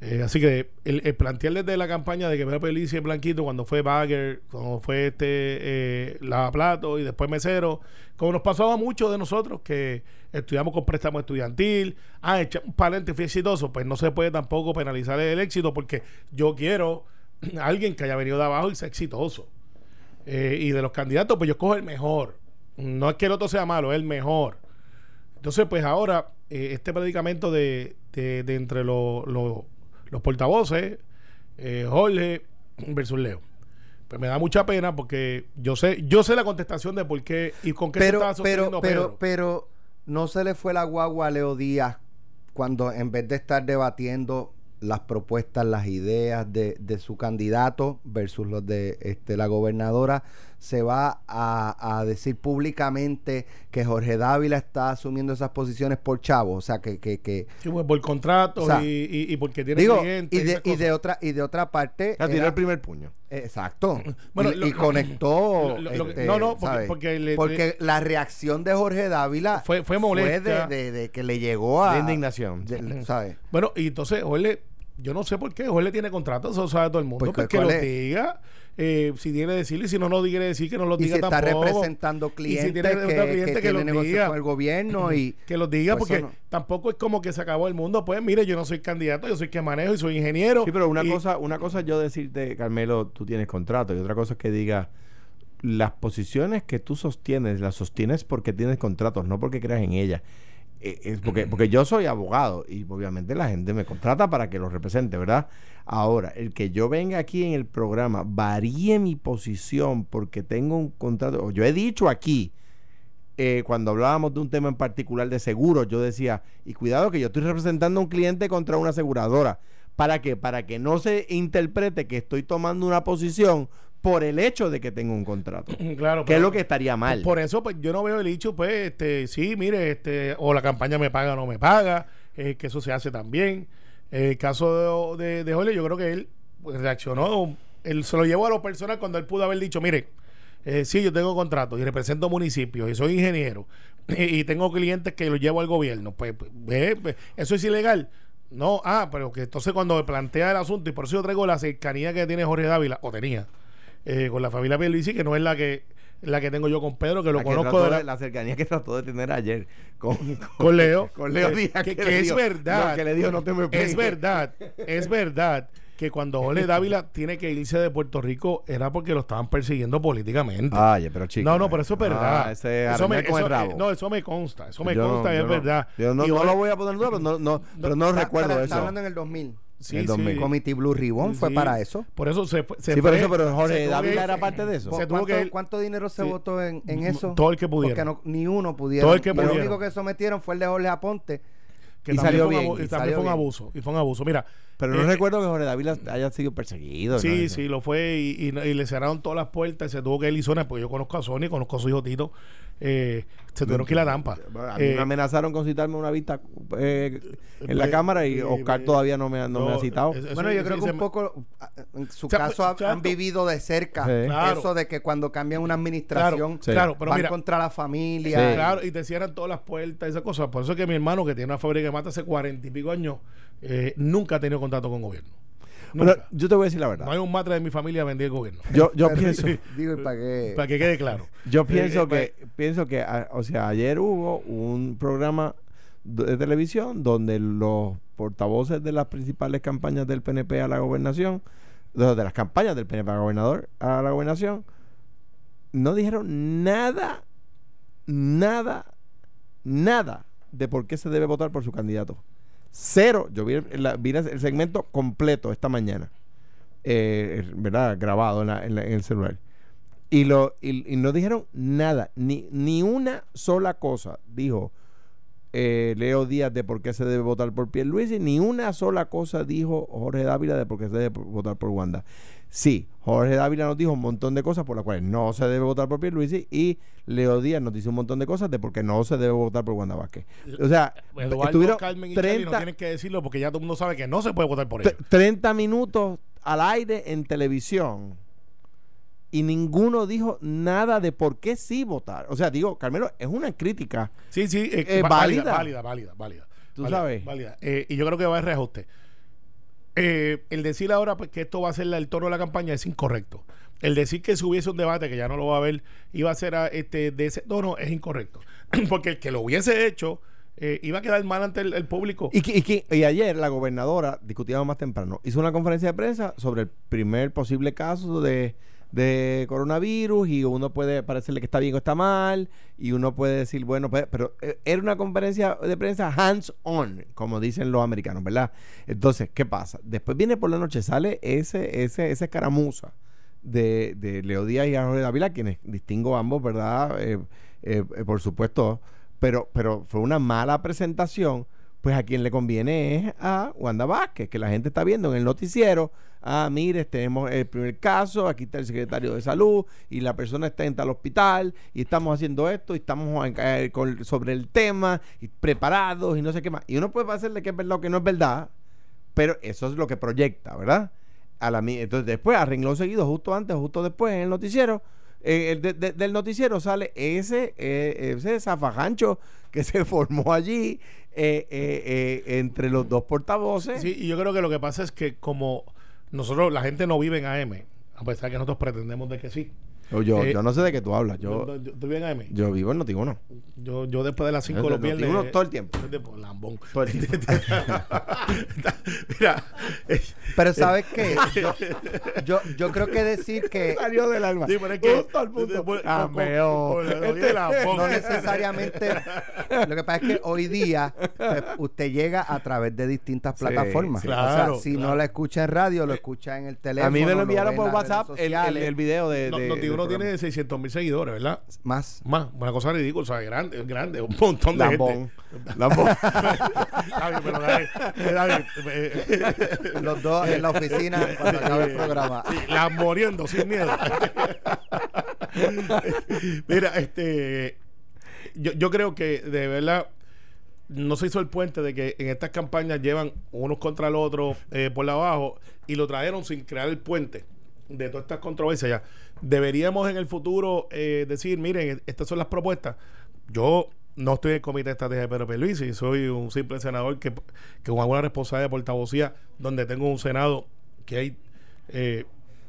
Eh, así que el, el plantear desde la campaña de que Pedro Pelici es blanquito cuando fue Bagger, cuando fue este eh, Lavaplato y después Mesero, como nos pasaba a muchos de nosotros que estudiamos con préstamo estudiantil, ah, echa un fui exitoso, pues no se puede tampoco penalizar el éxito porque yo quiero [CLEARS THROAT] alguien que haya venido de abajo y sea exitoso. Eh, y de los candidatos, pues yo cojo el mejor. No es que el otro sea malo, es el mejor. Entonces, pues ahora, eh, este predicamento de, de, de entre lo- lo- los portavoces, eh, Jorge versus Leo. Pues me da mucha pena porque yo sé, yo sé la contestación de por qué y con qué se Pero, estaba pero, sosteniendo pero, Pedro. pero no se le fue la guagua a Leo Díaz cuando en vez de estar debatiendo las propuestas, las ideas de, de su candidato versus los de este, la gobernadora, se va a, a decir públicamente que Jorge Dávila está asumiendo esas posiciones por chavo. O sea, que, que, que Sí, pues, por contrato O sea, y, y- y porque tiene digo, clientes. y de, y de otra, y de otra parte. Ah, tiró era- el primer puño. Exacto. [CLEARS THROAT] Bueno, y, lo- y conectó. [CLEARS THROAT] lo- lo- este, no, no, porque- porque le- Porque la reacción de Jorge Dávila Fue- fue molesta. de, de- de que le llegó a. De indignación. de- ¿sabes? Bueno, y entonces Jorge, yo no sé por qué, Jorge tiene contrato, eso sabe todo el mundo. Pues, Pues, que ¿cuál lo es? diga, eh, si tiene que decirlo, y si no lo quiere decir, que no lo Y diga si está tampoco. representando Y si clientes tiene que, representando clientes, que negocios diga. con el gobierno y. Que los diga, Pues porque no- tampoco es como que se acabó el mundo. Pues mire, yo no soy candidato, yo soy que manejo y soy ingeniero. Sí, pero una y- cosa, una cosa es yo decirte, Carmelo, tú tienes contrato, y otra cosa es que diga las posiciones que tú sostienes, las sostienes porque tienes contratos, no porque creas en ellas. Eh, es porque, porque yo soy abogado y obviamente la gente me contrata para que los represente, ¿verdad? Ahora, el que yo venga aquí en el programa, varíe mi posición porque tengo un contrato, yo he dicho aquí, eh, cuando hablábamos de un tema en particular de seguros, yo decía, y cuidado que yo estoy representando a un cliente contra una aseguradora. ¿Para qué? Para que no se interprete que estoy tomando una posición por el hecho de que tengo un contrato. [CLEARS THROAT] Claro, que es lo que estaría mal. Por eso, pues yo no veo el hecho, pues, este, sí, mire, este, o la campaña me paga o no me paga, eh, que eso se hace también. Eh, el caso de, de, de Jorge, yo creo que él pues, reaccionó, él se lo llevó a lo personal cuando él pudo haber dicho, mire, eh, sí, yo tengo contrato y represento municipios y soy ingeniero y, [CLEARS THROAT] y tengo clientes que los llevo al gobierno. Pues, ve, pues, eso es ilegal. No, ah, pero que entonces cuando me plantea el asunto, y por eso yo traigo la cercanía que tiene Jorge Dávila, o tenía, eh, con la familia Pierluisi, que no es la que la que tengo yo con Pedro, que lo La que conozco de la, la cercanía que trató de tener ayer con, [LAUGHS] con Leo. con Leo Que- Díaz. Que, le que es verdad. no, que le dijo, no te me Es pegues". verdad. Es verdad que cuando Jorge [LAUGHS] Dávila tiene que irse de Puerto Rico era porque lo estaban persiguiendo políticamente. Oye, pero chico. no, no, pero eso es verdad. Ah, ese eso me, eso- eh, no, eso me consta. Eso me Yo no- consta y yo es no- verdad. Yo no, Y no lo voy a poner en duda, pero no, no, pero no Está- recuerdo está- eso. Está hablando en el 2000. Sí, el sí. 2000. Committee Blue Ribbon fue Sí. para eso. Por eso se fue. se Sí, por eso, pero Jorge Dávila era parte de eso. Se tuvo ¿Cuánto, que cuánto dinero se Sí. votó en, en eso? todo el que pudiera. Porque no- ni uno pudieron. Todo el que Lo pudieron. único que sometieron fue el de Jorge Aponte. que Y salió bien, y y también salió fue un bien. abuso. Y fue un abuso. Mira. Pero no eh, recuerdo que Jorge Dávila haya sido perseguido. Sí, sí, lo fue y, y- y le cerraron todas las puertas. Se tuvo que ir y zona, porque yo conozco a Sony, conozco a su hijo Tito. Eh, se tuvieron que ir a Tampa. A mí Eh, me amenazaron con citarme una vista eh, en la pues, cámara y sí, Oscar todavía no me, ha- no me ha citado. eso- Bueno, yo eso- creo que un me- poco, en su O sea, caso, pues, han- vivido de cerca Sí. Claro. eso de que cuando cambian una administración Sí. Claro, pero van mira. contra la familia. Sí. Claro, y te cierran todas las puertas, esas cosas. Por eso es que mi hermano, que tiene una fábrica de mata hace cuarenta y pico años, eh, nunca ha tenido contacto con gobierno. Yo te voy a decir la verdad. no hay un matre de mi familia a vender el gobierno. Yo, [LAUGHS] pienso, Digo, ¿y para qué? Para que quede claro. yo pienso Eh, eh, que, pienso que, ah, o sea, ayer hubo un programa de televisión donde los portavoces de las principales campañas del PNP a la gobernación, de, de las campañas del PNP a gobernador a la gobernación, no dijeron nada, nada, nada de por qué se debe votar por su candidato. Cero. Yo vi el, la- el segmento completo esta mañana, eh, ¿verdad? Grabado en, la- en la- en el celular. Y, lo, y, y no dijeron nada, ni, ni una sola cosa, dijo eh, Leo Díaz de por qué se debe votar por Pierluisi, ni una sola cosa dijo Jorge Dávila de por qué se debe votar por Wanda. Sí, Jorge Dávila nos dijo un montón de cosas por las cuales no se debe votar por Pierluisi y Leo Díaz nos dice un montón de cosas de por qué no se debe votar por Wanda Vázquez. O sea, Eduardo, estuvieron Carmen y Charlie no 30, tienen que decirlo porque ya todo el mundo sabe que no se puede votar por ellos. 30 minutos al aire en televisión y ninguno dijo nada de por qué sí votar. O sea, digo, Carmelo, es una crítica. Sí, sí, eh, Eh, válida. válida, válida, válida, válida. Tú Válida, sabes. válida. Eh, y yo creo que va a reajuste. Eh, el decir ahora pues, que esto va a ser el tono de la campaña es incorrecto. El decir que si hubiese un debate, que ya no lo va a haber, iba a ser a- este, de ese tono, es incorrecto. [CLEARS THROAT] Porque el que lo hubiese hecho eh, iba a quedar mal ante el, público. Y, que- y y ayer la gobernadora, discutíamos más temprano, hizo una conferencia de prensa sobre el primer posible caso de, de coronavirus y uno puede parecerle que está bien o está mal y uno puede decir, bueno, pues, pero eh, era una conferencia de prensa hands-on, como dicen los americanos, ¿verdad? Entonces, ¿qué pasa? Después viene por la noche, sale ese, ese, esa escaramuza de, de Leo Díaz y Jorge Dávila, quienes distingo ambos, ¿verdad? Eh, eh, por supuesto, pero, pero fue una mala presentación. Pues a quien le conviene es a Wanda Vázquez, que la gente está viendo en el noticiero. Ah, mire, tenemos el primer caso, aquí está el secretario de salud y la persona está en tal hospital y estamos haciendo esto y estamos eh, con- sobre el tema y preparados y no sé qué más. Y uno puede hacerle que es verdad o que no es verdad, pero eso es lo que proyecta, ¿verdad? A la, entonces después, a seguido, justo antes, justo después, en el noticiero, eh, de- de- del noticiero sale ese, eh, ese zafajancho que se formó allí eh, eh, eh, entre los dos portavoces. Sí, y yo creo que lo que pasa es que como nosotros, la gente no vive en AM, a pesar que nosotros pretendemos de que sí. O yo, Eh, yo no sé de qué tú hablas. Yo, yo, yo- ¿Tú vives en AM? yo vivo en Noti1. Yo, yo después de las 5 Yo lo de pierdo. Noti1 todo el tiempo. Lambón. Todo el tiempo. [LAUGHS] Mira, eh, Pero ¿sabes qué? Yo, yo, yo creo que decir que [LAUGHS] Salió del alma. sí, pero es que. Justo al punto. después- Ah, Este- de no necesariamente. Lo que pasa es que hoy día pues, usted llega a través de distintas plataformas. sí. o Claro, sea, si claro. no la escucha en radio, lo escucha en el teléfono. a mí me lo enviaron en por WhatsApp el, el, el video de. No, de- Noti del uno tiene 600 mil seguidores, ¿verdad? Más. Más, una cosa ridícula, o sea, grande, grande, un montón de Lambón. gente. Lambón. [LAUGHS] David, pero David, eh, David, eh, Los dos en la oficina cuando acabe el programa. Sí, la muriendo sin miedo. [LAUGHS] Mira, este. Yo, yo creo que de verdad no se hizo el puente de que en estas campañas llevan unos contra el otro eh, por la abajo y lo trajeron sin crear el puente de todas estas controversias ya. Deberíamos en el futuro eh, decir, miren, estas son las propuestas. Yo no estoy en el comité de estrategia de Pedro Pierluisi, soy un simple senador que, que con alguna responsabilidad de portavocía, donde tengo un senado que hay eh,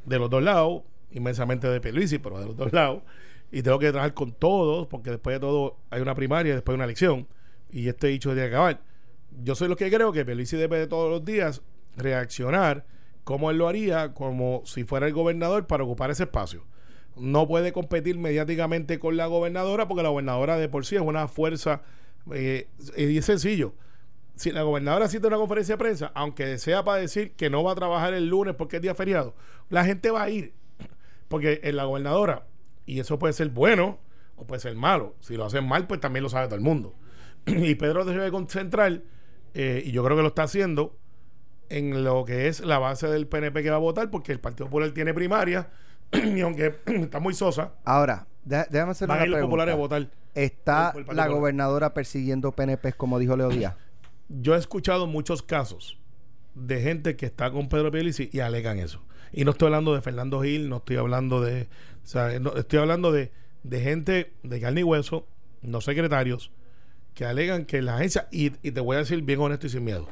de los dos lados, inmensamente de Pierluisi, pero de los dos lados, y tengo que trabajar con todos, porque después de todo hay una primaria, después hay una elección, y este dicho tiene que acabar. Yo soy lo que creo que Pierluisi debe de todos los días reaccionar como él lo haría, como si fuera el gobernador para ocupar ese espacio. No puede competir mediáticamente con la gobernadora, porque la gobernadora de por sí es una fuerza, eh, y es sencillo. si la gobernadora cita una conferencia de prensa, aunque sea para decir que no va a trabajar el lunes porque es día feriado, la gente va a ir. Porque en la gobernadora, y eso puede ser bueno o puede ser malo. Si lo hacen mal, pues también lo sabe todo el mundo. [CLEARS THROAT] y Pedro debe concentrar, eh, y yo creo que lo está haciendo, en lo que es la base del PNP que va a votar, porque el Partido Popular tiene primaria, [CLEARS THROAT] y aunque [CLEARS THROAT] está muy sosa, Ahora, dé- déjame hacer van una a ir los populares a votar. ¿Está por la Popular. gobernadora persiguiendo PNP como dijo Leo Díaz? [CLEARS THROAT] Yo he escuchado muchos casos de gente que está con Pedro Pierluisi y alegan eso. Y no estoy hablando de Fernando Gil, no estoy hablando de... O sea, no- estoy hablando de, de gente de carne y hueso, no secretarios, que alegan que la agencia... Y, y te voy a decir bien honesto y sin miedo.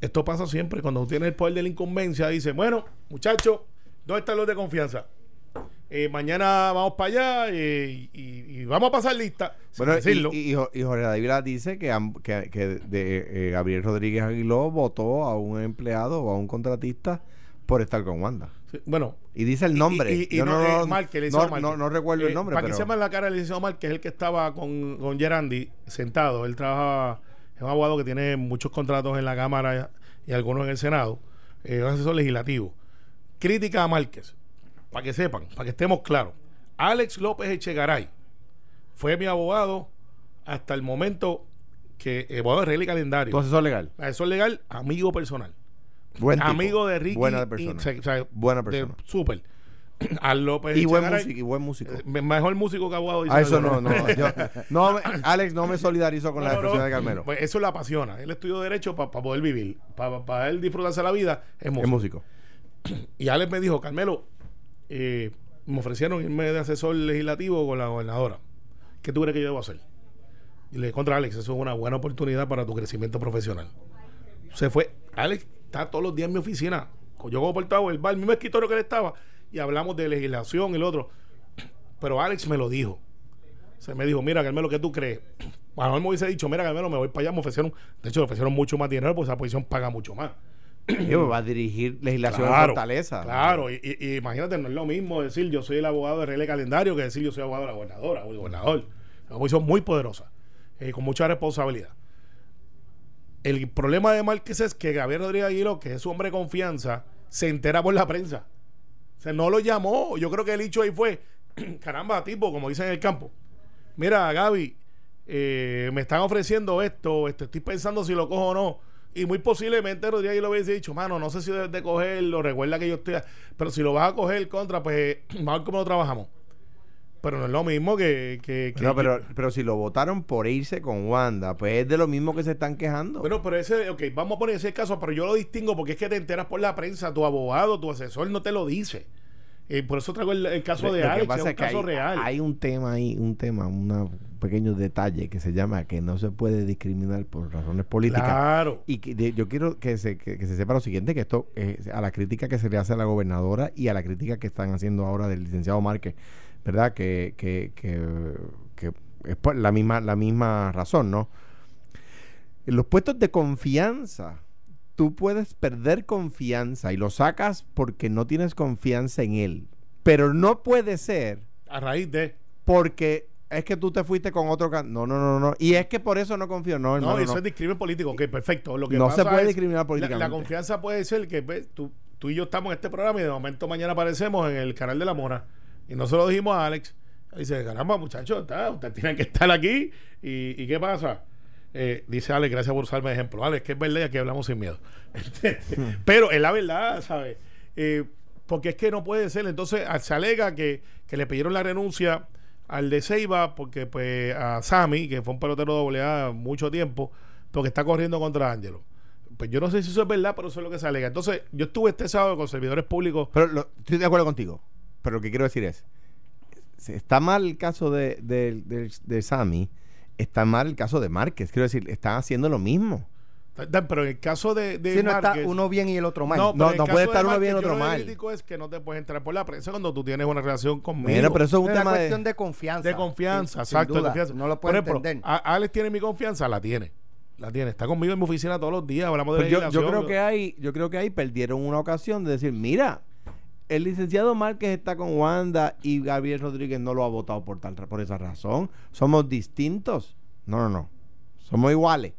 Esto pasa siempre cuando tú tienes el poder de la incumbencia. Dice, bueno, muchachos, ¿dónde están los de confianza? Eh, mañana vamos para allá eh, y, vamos a pasar lista. Bueno, decirlo. y, y, y Jo- y Jorge Dávila dice que, que, que de, eh, Gabriel Rodríguez Aguiló votó a un empleado o a un contratista por estar con Wanda. Sí, bueno, Y dice el nombre. Yo no, no, eh, Márquez, el no, recuerdo el nombre. Para pero, que sepan la cara del licenciado es el que estaba con, con Gerandi sentado. Él trabaja, es un abogado que tiene muchos contratos en la Cámara y algunos en el Senado. Es un asesor legislativo. Crítica a Márquez, para que sepan, para que estemos claros. Alex López Echegaray fue mi abogado hasta el momento que, eh, abogado de regla y calendario. tu asesor legal. Asesor legal, amigo personal. Buen tipo. amigo de Ricky. Buena persona. o sea, Buena persona. Súper. [COUGHS] Al López y, buen Echegaray, músico, y buen músico. eh, mejor músico que dice Ah, eso no, no. yo- [LAUGHS] no me- Alex no me solidarizo con la No, expresión no. de Carmelo. Pues eso le apasiona. Él estudió Derecho para poder vivir. Para él disfrutarse la vida, es músico. es músico. Y Alex me dijo, Carmelo, eh, me ofrecieron irme de asesor legislativo con la gobernadora. ¿Qué tú crees que yo debo hacer? Y le dije, contra Alex, eso es una buena oportunidad para tu crecimiento profesional. Se fue. Alex está todos los días en mi oficina. Yo como portavoz, el bar, el mismo escritorio que él estaba, y hablamos de legislación y lo otro. Pero Alex me lo dijo. Se me dijo, mira, Carmelo, ¿qué tú crees? A lo mejor me hubiese dicho, mira, Carmelo, me voy para allá, me ofrecieron, de hecho, me ofrecieron mucho más dinero, porque esa posición paga mucho más. Yo, va a dirigir legislación en Claro, Fortaleza. Claro, y, y- imagínate, no es lo mismo decir yo soy el abogado de y calendario que decir yo soy abogado de la gobernadora o el gobernador. Es una posición muy poderosa, eh, con mucha responsabilidad. El problema de Márquez es que Gabriel Rodríguez Aguiló, que es su hombre de confianza, se entera por la prensa. O sea, no lo llamó. Yo creo que el dicho ahí fue, [CLEARS THROAT] caramba, tipo, como dicen en el campo. Mira, Gaby, eh, me están ofreciendo esto, esto, estoy pensando si lo cojo o no. Y muy posiblemente Rodríguez lo hubiese dicho, mano, no sé si debes de cogerlo, recuerda que yo estoy... Pero si lo vas a coger contra, pues vamos a ver cómo lo trabajamos. Pero no es lo mismo que... que, que- No, pero, pero si lo votaron por irse con Wanda, pues es de lo mismo que se están quejando. Bueno, pero ese, ok, vamos a poner ese caso, pero yo lo distingo porque es que te enteras por la prensa, tu abogado, tu asesor no te lo dice. Eh, por eso traigo el, el caso de que Alex, es un caso hay, real. hay un tema ahí, un tema, una- un pequeño detalle que se llama que no se puede discriminar por razones políticas. Claro. Y que de- yo quiero que se, que, que se sepa lo siguiente, que esto es a la crítica que se le hace a la gobernadora y a la crítica que están haciendo ahora del licenciado Márquez, ¿verdad? Que, que, que, que es por la misma, la misma razón, ¿no? En los puestos de confianza, tú puedes perder confianza y lo sacas porque no tienes confianza en él. Pero no puede ser A raíz de... porque es que tú te fuiste con otro can- no no no no y es que por eso no confío no hermano No, eso no. es discrimen político. Ok, perfecto. Lo que No pasa se puede discriminar la- políticamente. La, confianza puede ser que pues, tú, tú y yo estamos en este programa y de momento mañana aparecemos en el canal de la Mora. Y no se lo dijimos a Alex. Dice, caramba, muchachos, ustedes tienen que estar aquí. ¿Y, qué pasa? Eh, dice Alex, gracias por usarme de ejemplo. Alex, que es verdad y aquí hablamos sin miedo. [LAUGHS] Pero es la verdad, ¿sabes? Eh, porque es que no puede ser. Entonces, se alega que, que le pidieron la renuncia al de Ceiba porque pues a Sammy, que fue un pelotero doble A mucho tiempo, porque está corriendo contra Ángelo. Pues yo no sé si eso es verdad, pero eso es lo que se alega. Entonces, yo estuve este sábado con servidores públicos. pero estoy de acuerdo contigo pero lo que quiero decir es está mal el caso de de, de, de Sammy está mal el caso de Márquez quiero decir están haciendo lo mismo Pero en el caso de, de Si no está uno bien y el otro mal. No, No, pero puede de estar uno bien, yo otro lo que mal. critico es que no te puedes entrar por la prensa cuando tú tienes una relación conmigo. bueno pero eso es un es una tema cuestión de confianza. de confianza, Sin- sin exacto, de duda. confianza. No lo ejemplo, entender. a- Alex tiene mi confianza, la tiene. La tiene. Está conmigo en mi oficina todos los días, hablamos de Pues yo, yo creo que hay yo creo que ahí perdieron una ocasión de decir mira el licenciado Márquez está con Wanda y Gabriel Rodríguez no lo ha votado por tal por esa razón. Somos distintos. No no no. Somos iguales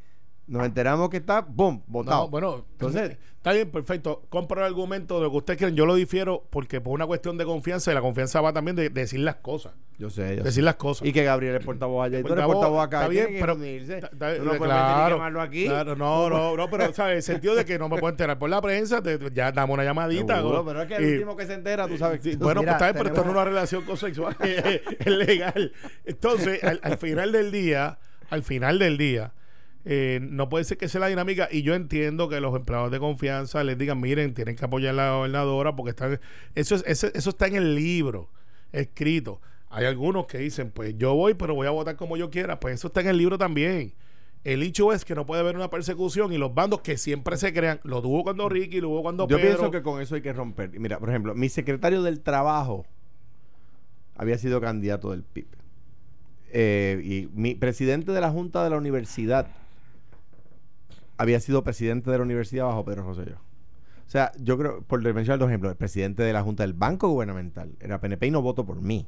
Nos enteramos que está, ¡boom! Votado. No, bueno, Entonces- está bien, perfecto. Compro el argumento de lo que ustedes quieren. Yo lo difiero porque por una cuestión de confianza y la confianza va también de, de decir las cosas. Yo sé, yo Decir sé. las cosas. Y que Gabriel es portavoz allá y tú eres Portavoz, acá. Está bien, pero. está- está- no puedes claro, quemarlo aquí. claro, no, no, no, pero ¿sabes? el sentido de que no me puedo enterar por la prensa, te- ya damos una llamadita. Seguro, pero es que el y- último que se entera, tú sabes. Sí, tú- bueno, mira, pues está bien, pero esto no es una relación consexual, [LAUGHS] es, es legal. Entonces, al, al final del día, al final del día, eh, no puede ser que sea la dinámica. Y yo entiendo que los empleados de confianza les digan, miren, tienen que apoyar a la gobernadora porque están. Eso, es, eso, eso está en el libro, escrito. Hay algunos que dicen, pues yo voy, pero voy a votar como yo quiera. Pues eso está en el libro también. El hecho es que no puede haber una persecución y los bandos que siempre se crean, lo tuvo cuando Ricky, lo hubo cuando Yo Pedro. pienso que con eso hay que romper. Mira, por ejemplo, mi secretario del trabajo había sido candidato del PIB. Eh, y mi presidente de la Junta de la Universidad había sido presidente de la universidad bajo Pedro Rosselló. O sea, yo creo, por mencionar dos ejemplos, el presidente de la Junta del Banco Gubernamental era PNP y no votó por mí.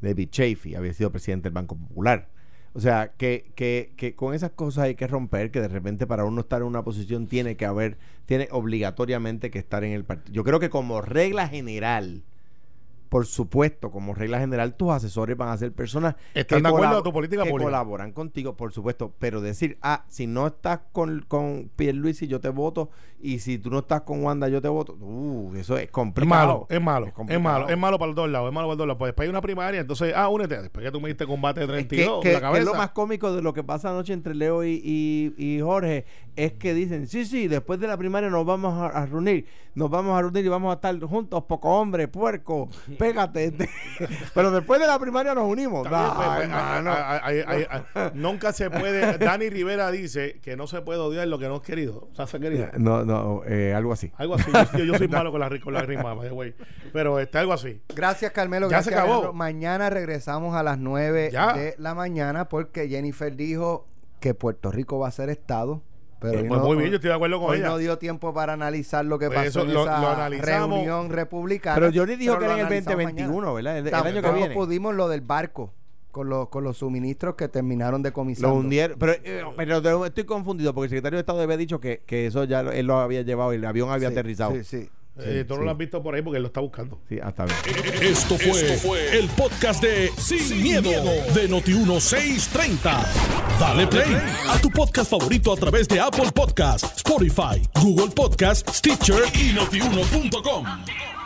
David Chafee había sido presidente del Banco Popular. O sea, que, que, que con esas cosas hay que romper, que de repente para uno estar en una posición tiene que haber, tiene obligatoriamente que estar en el partido. Yo creo que como regla general, por supuesto, como regla general, tus asesores van a ser personas Están de acuerdo a tu política que pública. colaboran contigo, por supuesto, pero decir, ah, si no estás con, con Pierluisi, yo te voto, y si tú no estás con Wanda, yo te voto, uh, eso es Es complicado. malo, es malo, es, malo, es malo para los dos lados, es malo para los dos lados. Pues después hay una primaria, entonces, ah, únete, después que tú me diste combate de Es que, 32, que- la que cabeza. lo más cómico de lo que pasa anoche entre Leo y, y- y Jorge es que dicen, sí, sí, después de la primaria nos vamos a, a reunir, nos vamos a reunir y vamos a estar juntos, poco hombre, puerco, pégate. [LAUGHS] Pero después de la primaria nos unimos. Pues, nunca se puede. [LAUGHS] Dani Rivera dice que no se puede odiar lo que no es querido. O sea, se ha querido. no, no, eh, algo así. Algo así. Yo, yo soy [LAUGHS] malo con la, ri- con la rima, by the way. Pero está algo así. Gracias, Carmelo. Ya gracias, se acabó. Alejandro. Mañana regresamos a las 9 Ya. de la mañana porque Jennifer dijo que Puerto Rico va a ser Estado. Pero Eh, pues muy bien, yo estoy de acuerdo con hoy ella. no dio tiempo para analizar lo que Pues pasó eso en lo- esa lo reunión republicana. Pero Johnny dijo pero que era en el analizamos 2021, mañana. ¿verdad? El, el año que viene. pudimos lo del barco con los, con los suministros que terminaron de comisar. Lo hundieron. Pero, eh, pero estoy confundido porque el secretario de Estado había dicho que, que eso ya lo- él lo había llevado y el avión había aterrizado. Sí, sí. Eh, tú no lo has visto por ahí porque él lo está buscando. Sí, hasta bien. Esto fue, el podcast de Sin, miedo, de Noti1630. Dale play a tu podcast favorito a través de Apple Podcasts, Spotify, Google Podcasts, Stitcher y notiuno.com.